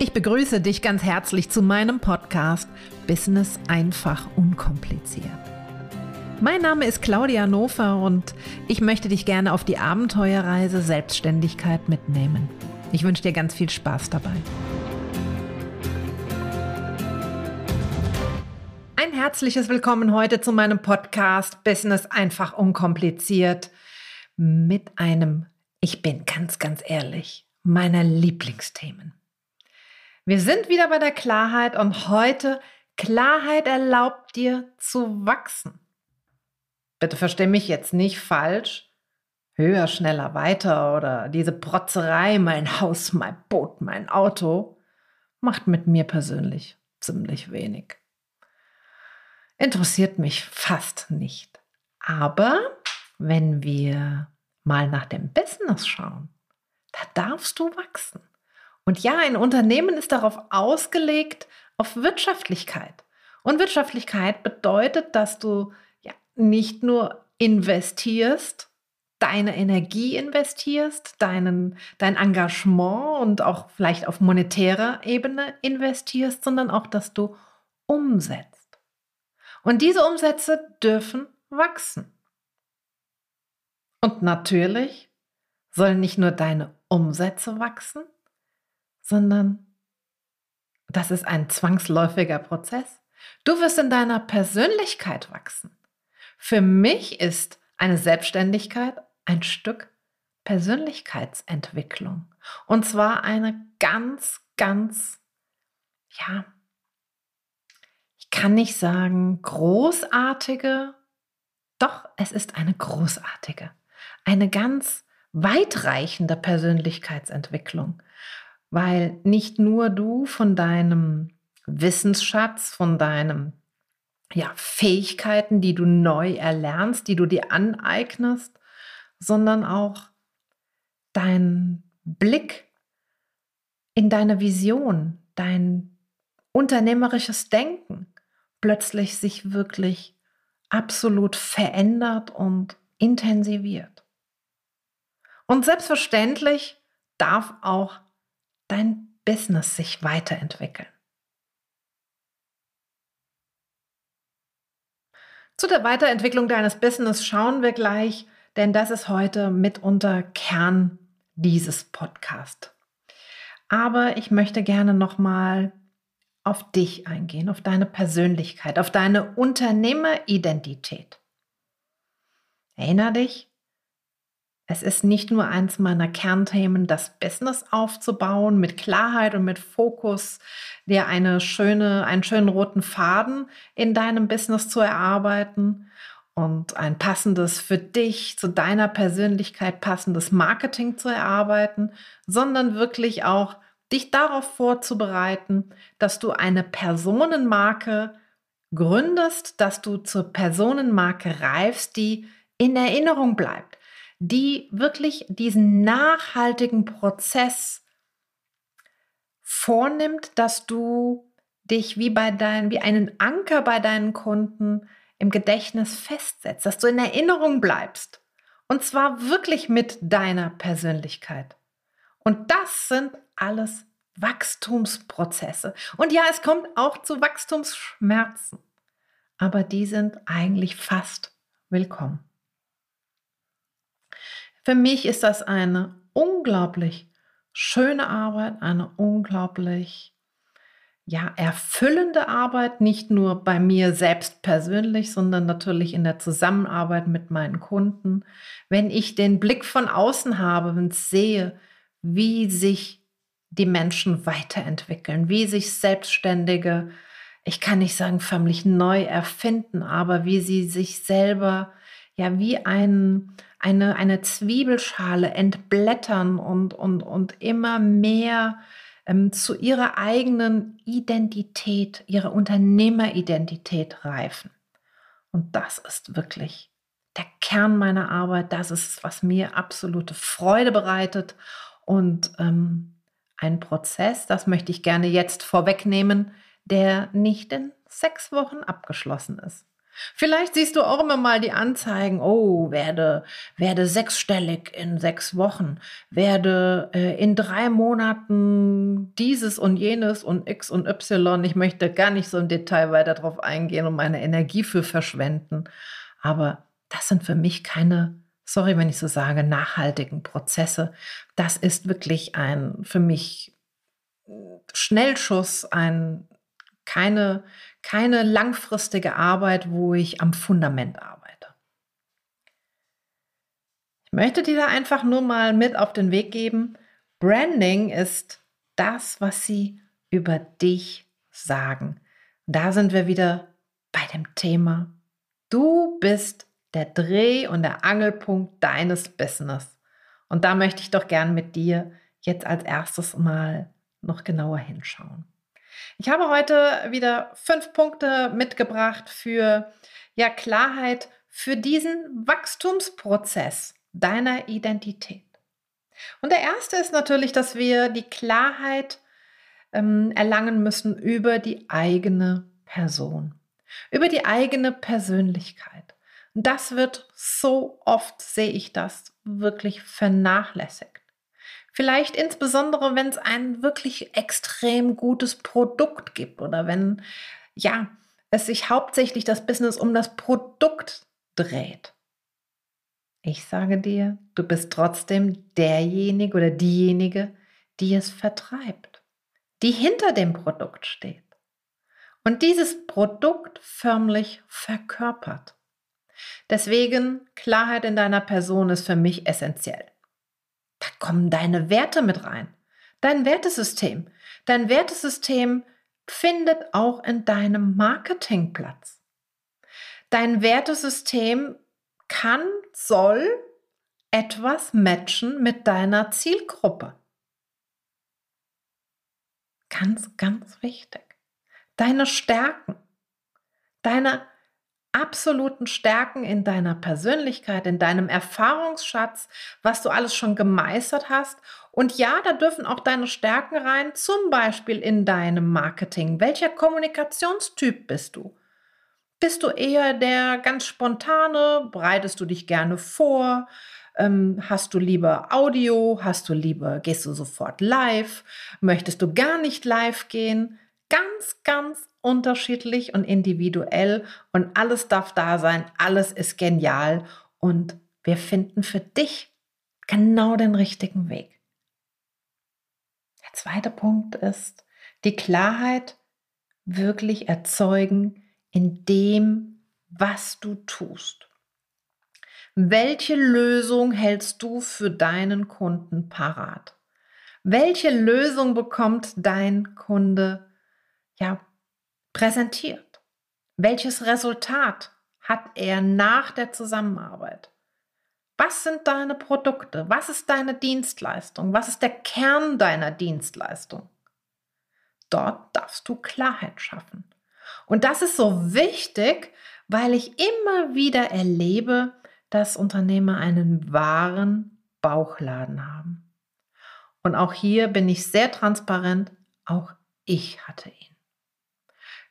Ich begrüße dich ganz herzlich zu meinem Podcast Business einfach unkompliziert. Mein Name ist Claudia Nofer und ich möchte dich gerne auf die Abenteuerreise Selbstständigkeit mitnehmen. Ich wünsche dir ganz viel Spaß dabei. Ein herzliches Willkommen heute zu meinem Podcast Business einfach unkompliziert mit einem, ich bin ganz, ganz ehrlich, meiner Lieblingsthemen. Wir sind wieder bei der Klarheit und heute Klarheit erlaubt dir zu wachsen. Bitte versteh mich jetzt nicht falsch. Höher, schneller, weiter oder diese Protzerei, mein Haus, mein Boot, mein Auto, macht mit mir persönlich ziemlich wenig. Interessiert mich fast nicht. Aber wenn wir mal nach dem Business schauen, da darfst du wachsen. Und ja, ein Unternehmen ist darauf ausgelegt, auf Wirtschaftlichkeit. Und Wirtschaftlichkeit bedeutet, dass du ja nicht nur investierst, deine Energie investierst, deinen, dein Engagement und auch vielleicht auf monetärer Ebene investierst, sondern auch, dass du umsetzt. Und diese Umsätze dürfen wachsen. Und natürlich sollen nicht nur deine Umsätze wachsen, sondern das ist ein zwangsläufiger Prozess. Du wirst in deiner Persönlichkeit wachsen. Für mich ist eine Selbstständigkeit ein Stück Persönlichkeitsentwicklung. Und zwar eine ganz, ganz, ja, ich kann nicht sagen großartige, doch es ist eine großartige, eine ganz weitreichende Persönlichkeitsentwicklung weil nicht nur du von deinem Wissensschatz, von deinen ja, Fähigkeiten, die du neu erlernst, die du dir aneignest, sondern auch dein Blick in deine Vision, dein unternehmerisches Denken plötzlich sich wirklich absolut verändert und intensiviert. Und selbstverständlich darf auch dein Business sich weiterentwickeln. Zu der Weiterentwicklung deines Business schauen wir gleich, denn das ist heute mitunter Kern dieses Podcasts. Aber ich möchte gerne nochmal auf dich eingehen, auf deine Persönlichkeit, auf deine Unternehmeridentität. Erinner dich, es ist nicht nur eins meiner Kernthemen, das Business aufzubauen mit Klarheit und mit Fokus, dir eine schöne, einen schönen roten Faden in deinem Business zu erarbeiten und ein passendes für dich, zu deiner Persönlichkeit passendes Marketing zu erarbeiten, sondern wirklich auch dich darauf vorzubereiten, dass du eine Personenmarke gründest, dass du zur Personenmarke reifst, die in Erinnerung bleibt die wirklich diesen nachhaltigen Prozess vornimmt, dass du dich wie bei deinen, wie einen Anker bei deinen Kunden im Gedächtnis festsetzt, dass du in Erinnerung bleibst. Und zwar wirklich mit deiner Persönlichkeit. Und das sind alles Wachstumsprozesse. Und ja, es kommt auch zu Wachstumsschmerzen. Aber die sind eigentlich fast willkommen. Für mich ist das eine unglaublich schöne Arbeit, eine unglaublich ja, erfüllende Arbeit, nicht nur bei mir selbst persönlich, sondern natürlich in der Zusammenarbeit mit meinen Kunden. Wenn ich den Blick von außen habe und sehe, wie sich die Menschen weiterentwickeln, wie sich Selbstständige, ich kann nicht sagen förmlich neu erfinden, aber wie sie sich selber ja wie ein, eine, eine Zwiebelschale entblättern und, und, und immer mehr ähm, zu ihrer eigenen Identität, ihrer Unternehmeridentität reifen. Und das ist wirklich der Kern meiner Arbeit. Das ist, was mir absolute Freude bereitet. Und ähm, ein Prozess, das möchte ich gerne jetzt vorwegnehmen, der nicht in sechs Wochen abgeschlossen ist. Vielleicht siehst du auch immer mal die Anzeigen, oh, werde, werde sechsstellig in sechs Wochen, werde äh, in drei Monaten dieses und jenes und X und Y. Ich möchte gar nicht so im Detail weiter darauf eingehen und meine Energie für verschwenden. Aber das sind für mich keine, sorry, wenn ich so sage, nachhaltigen Prozesse. Das ist wirklich ein für mich Schnellschuss, ein keine, keine langfristige Arbeit, wo ich am Fundament arbeite. Ich möchte dir da einfach nur mal mit auf den Weg geben. Branding ist das, was sie über dich sagen. Da sind wir wieder bei dem Thema. Du bist der Dreh- und der Angelpunkt deines Business. Und da möchte ich doch gern mit dir jetzt als erstes mal noch genauer hinschauen. Ich habe heute wieder fünf Punkte mitgebracht für ja, Klarheit für diesen Wachstumsprozess deiner Identität. Und der erste ist natürlich, dass wir die Klarheit ähm, erlangen müssen über die eigene Person, über die eigene Persönlichkeit. Und das wird so oft, sehe ich das, wirklich vernachlässigt. Vielleicht insbesondere, wenn es ein wirklich extrem gutes Produkt gibt oder wenn, ja, es sich hauptsächlich das Business um das Produkt dreht. Ich sage dir, du bist trotzdem derjenige oder diejenige, die es vertreibt, die hinter dem Produkt steht und dieses Produkt förmlich verkörpert. Deswegen Klarheit in deiner Person ist für mich essentiell. Kommen deine Werte mit rein. Dein Wertesystem. Dein Wertesystem findet auch in deinem Marketing Platz. Dein Wertesystem kann, soll etwas matchen mit deiner Zielgruppe. Ganz, ganz wichtig. Deine Stärken, deine absoluten Stärken in deiner Persönlichkeit, in deinem Erfahrungsschatz, was du alles schon gemeistert hast. Und ja, da dürfen auch deine Stärken rein, zum Beispiel in deinem Marketing. Welcher Kommunikationstyp bist du? Bist du eher der ganz spontane? Bereitest du dich gerne vor? Ähm, hast du lieber Audio? Hast du lieber, gehst du sofort live? Möchtest du gar nicht live gehen? Ganz, ganz unterschiedlich und individuell und alles darf da sein, alles ist genial und wir finden für dich genau den richtigen Weg. Der zweite Punkt ist die Klarheit wirklich erzeugen in dem, was du tust. Welche Lösung hältst du für deinen Kunden parat? Welche Lösung bekommt dein Kunde ja präsentiert? Welches Resultat hat er nach der Zusammenarbeit? Was sind deine Produkte? Was ist deine Dienstleistung? Was ist der Kern deiner Dienstleistung? Dort darfst du Klarheit schaffen. Und das ist so wichtig, weil ich immer wieder erlebe, dass Unternehmer einen wahren Bauchladen haben. Und auch hier bin ich sehr transparent, auch ich hatte ihn.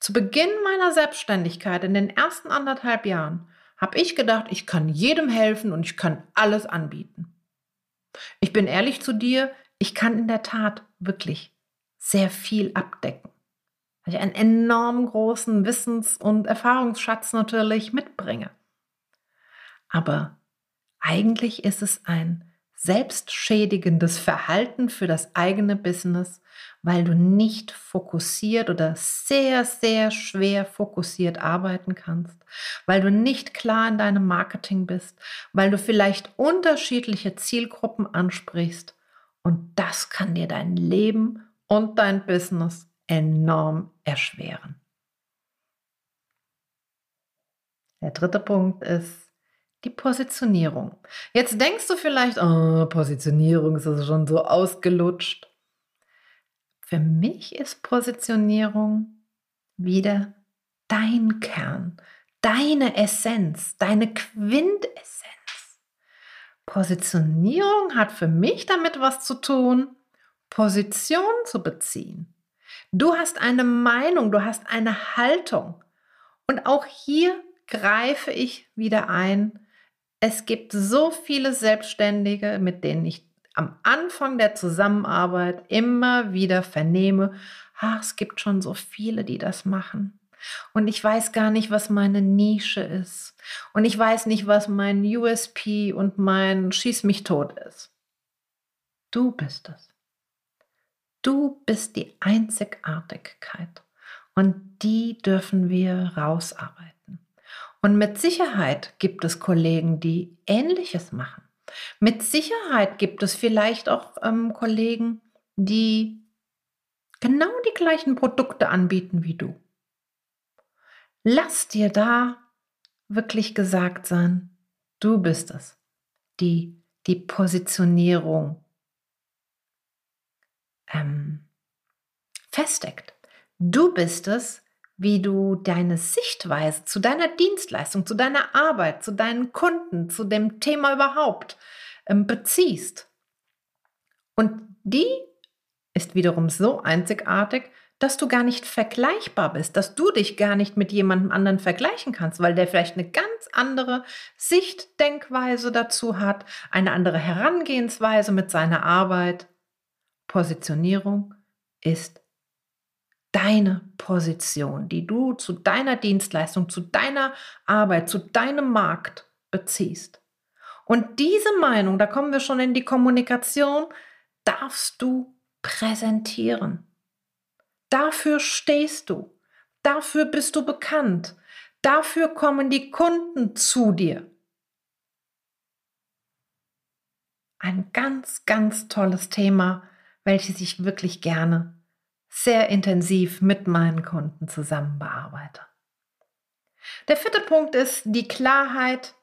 Zu Beginn meiner Selbstständigkeit in den ersten anderthalb Jahren habe ich gedacht, ich kann jedem helfen und ich kann alles anbieten. Ich bin ehrlich zu dir, ich kann in der Tat wirklich sehr viel abdecken, weil ich einen enorm großen Wissens- und Erfahrungsschatz natürlich mitbringe. Aber eigentlich ist es ein selbstschädigendes Verhalten für das eigene Business, weil du nicht fokussiert oder sehr, sehr schwer fokussiert arbeiten kannst, weil du nicht klar in deinem Marketing bist, weil du vielleicht unterschiedliche Zielgruppen ansprichst und das kann dir dein Leben und dein Business enorm erschweren. Der dritte Punkt ist, die Positionierung. Jetzt denkst du vielleicht, oh, Positionierung ist also schon so ausgelutscht. Für mich ist Positionierung wieder dein Kern, deine Essenz, deine Quintessenz. Positionierung hat für mich damit was zu tun, Position zu beziehen. Du hast eine Meinung, du hast eine Haltung. Und auch hier greife ich wieder ein. Es gibt so viele Selbstständige, mit denen ich am Anfang der Zusammenarbeit immer wieder vernehme, ach, es gibt schon so viele, die das machen. Und ich weiß gar nicht, was meine Nische ist. Und ich weiß nicht, was mein USP und mein Schieß mich tot ist. Du bist es. Du bist die Einzigartigkeit. Und die dürfen wir rausarbeiten. Und mit Sicherheit gibt es Kollegen, die Ähnliches machen. Mit Sicherheit gibt es vielleicht auch ähm, Kollegen, die genau die gleichen Produkte anbieten wie du. Lass dir da wirklich gesagt sein, du bist es, die die Positionierung ähm, festdeckt. Du bist es, wie du deine Sichtweise zu deiner Dienstleistung, zu deiner Arbeit, zu deinen Kunden, zu dem Thema überhaupt ähm, beziehst. Und die ist wiederum so einzigartig, dass du gar nicht vergleichbar bist, dass du dich gar nicht mit jemandem anderen vergleichen kannst, weil der vielleicht eine ganz andere Sichtdenkweise dazu hat, eine andere Herangehensweise mit seiner Arbeit. Positionierung ist deine Position, die du zu deiner Dienstleistung, zu deiner Arbeit, zu deinem Markt beziehst. Und diese Meinung, da kommen wir schon in die Kommunikation, darfst du präsentieren. Dafür stehst du. Dafür bist du bekannt. Dafür kommen die Kunden zu dir. Ein ganz, ganz tolles Thema, welches ich wirklich gerne sehr intensiv mit meinen Kunden zusammen bearbeite. Der vierte Punkt ist die Klarheit,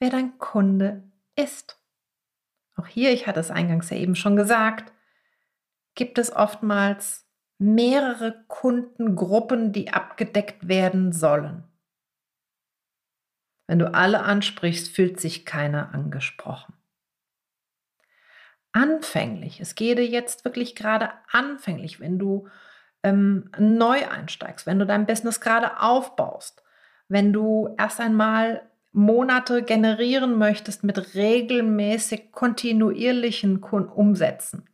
wer dein Kunde ist. Auch hier, ich hatte es eingangs ja eben schon gesagt, gibt es oftmals mehrere Kundengruppen, die abgedeckt werden sollen. Wenn du alle ansprichst, fühlt sich keiner angesprochen anfänglich, es geht dir jetzt wirklich gerade anfänglich, wenn du ähm, neu einsteigst, wenn du dein Business gerade aufbaust, wenn du erst einmal Monate generieren möchtest mit regelmäßig kontinuierlichen Umsätzen,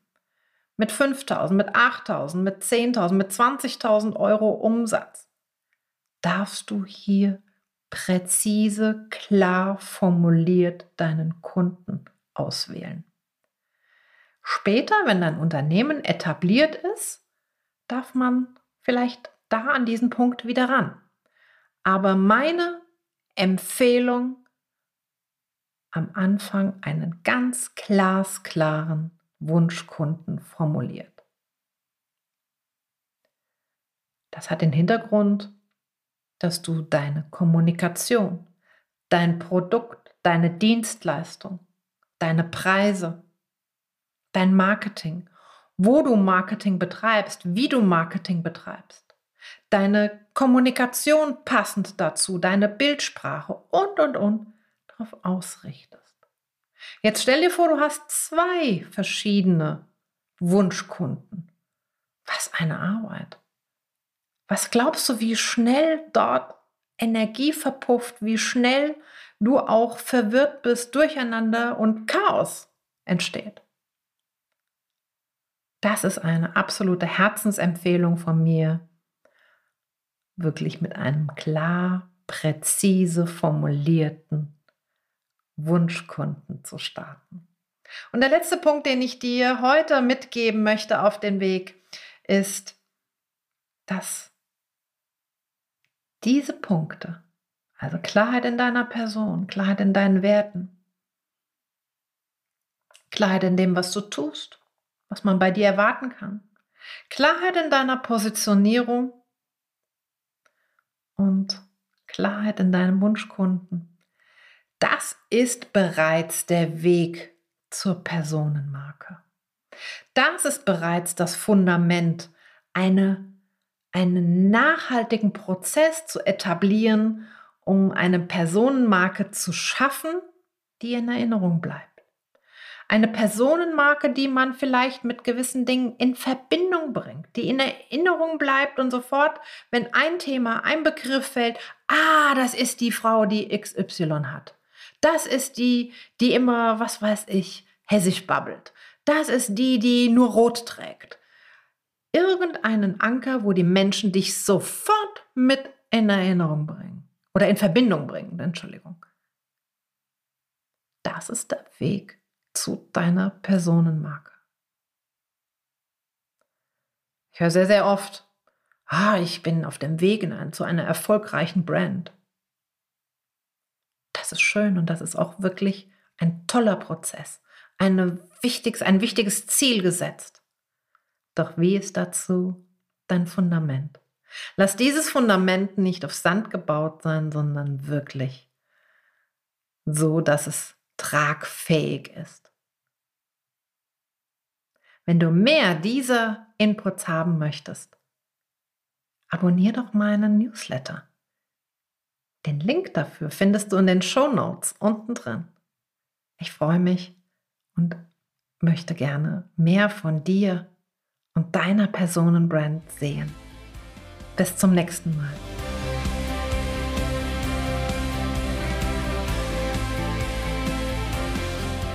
mit 5.000, mit 8.000, mit 10.000, mit 20.000 Euro Umsatz, darfst du hier präzise, klar formuliert deinen Kunden auswählen. Später, wenn dein Unternehmen etabliert ist, darf man vielleicht da an diesen Punkt wieder ran. Aber meine Empfehlung, am Anfang einen ganz glasklaren Wunschkunden formuliert. Das hat den Hintergrund, dass du deine Kommunikation, dein Produkt, deine Dienstleistung, deine Preise, dein Marketing, wo du Marketing betreibst, wie du Marketing betreibst, deine Kommunikation passend dazu, deine Bildsprache und, und, und darauf ausrichtest. Jetzt stell dir vor, du hast zwei verschiedene Wunschkunden. Was eine Arbeit. Was glaubst du, wie schnell dort Energie verpufft, wie schnell du auch verwirrt bist, durcheinander und Chaos entsteht? Das ist eine absolute Herzensempfehlung von mir, wirklich mit einem klar, präzise formulierten Wunschkunden zu starten. Und der letzte Punkt, den ich dir heute mitgeben möchte auf den Weg, ist, dass diese Punkte, also Klarheit in deiner Person, Klarheit in deinen Werten, Klarheit in dem, was du tust, was man bei dir erwarten kann. Klarheit in deiner Positionierung und Klarheit in deinem Wunschkunden. Das ist bereits der Weg zur Personenmarke. Das ist bereits das Fundament, eine, einen nachhaltigen Prozess zu etablieren, um eine Personenmarke zu schaffen, die in Erinnerung bleibt. Eine Personenmarke, die man vielleicht mit gewissen Dingen in Verbindung bringt, die in Erinnerung bleibt und sofort, wenn ein Thema, ein Begriff fällt, ah, das ist die Frau, die XY hat. Das ist die, die immer, was weiß ich, hessisch babbelt. Das ist die, die nur rot trägt. Irgendeinen Anker, wo die Menschen dich sofort mit in Erinnerung bringen. Oder in Verbindung bringen, Entschuldigung. Das ist der Weg zu deiner Personenmarke. Ich höre sehr, sehr oft, ah, ich bin auf dem Weg in ein, zu einer erfolgreichen Brand. Das ist schön und das ist auch wirklich ein toller Prozess, eine wichtiges, ein wichtiges Ziel gesetzt. Doch wie ist dazu dein Fundament? Lass dieses Fundament nicht auf Sand gebaut sein, sondern wirklich so, dass es tragfähig ist. Wenn du mehr dieser Inputs haben möchtest, abonniere doch meinen Newsletter. Den Link dafür findest du in den Show Notes unten drin. Ich freue mich und möchte gerne mehr von dir und deiner Personenbrand sehen. Bis zum nächsten Mal.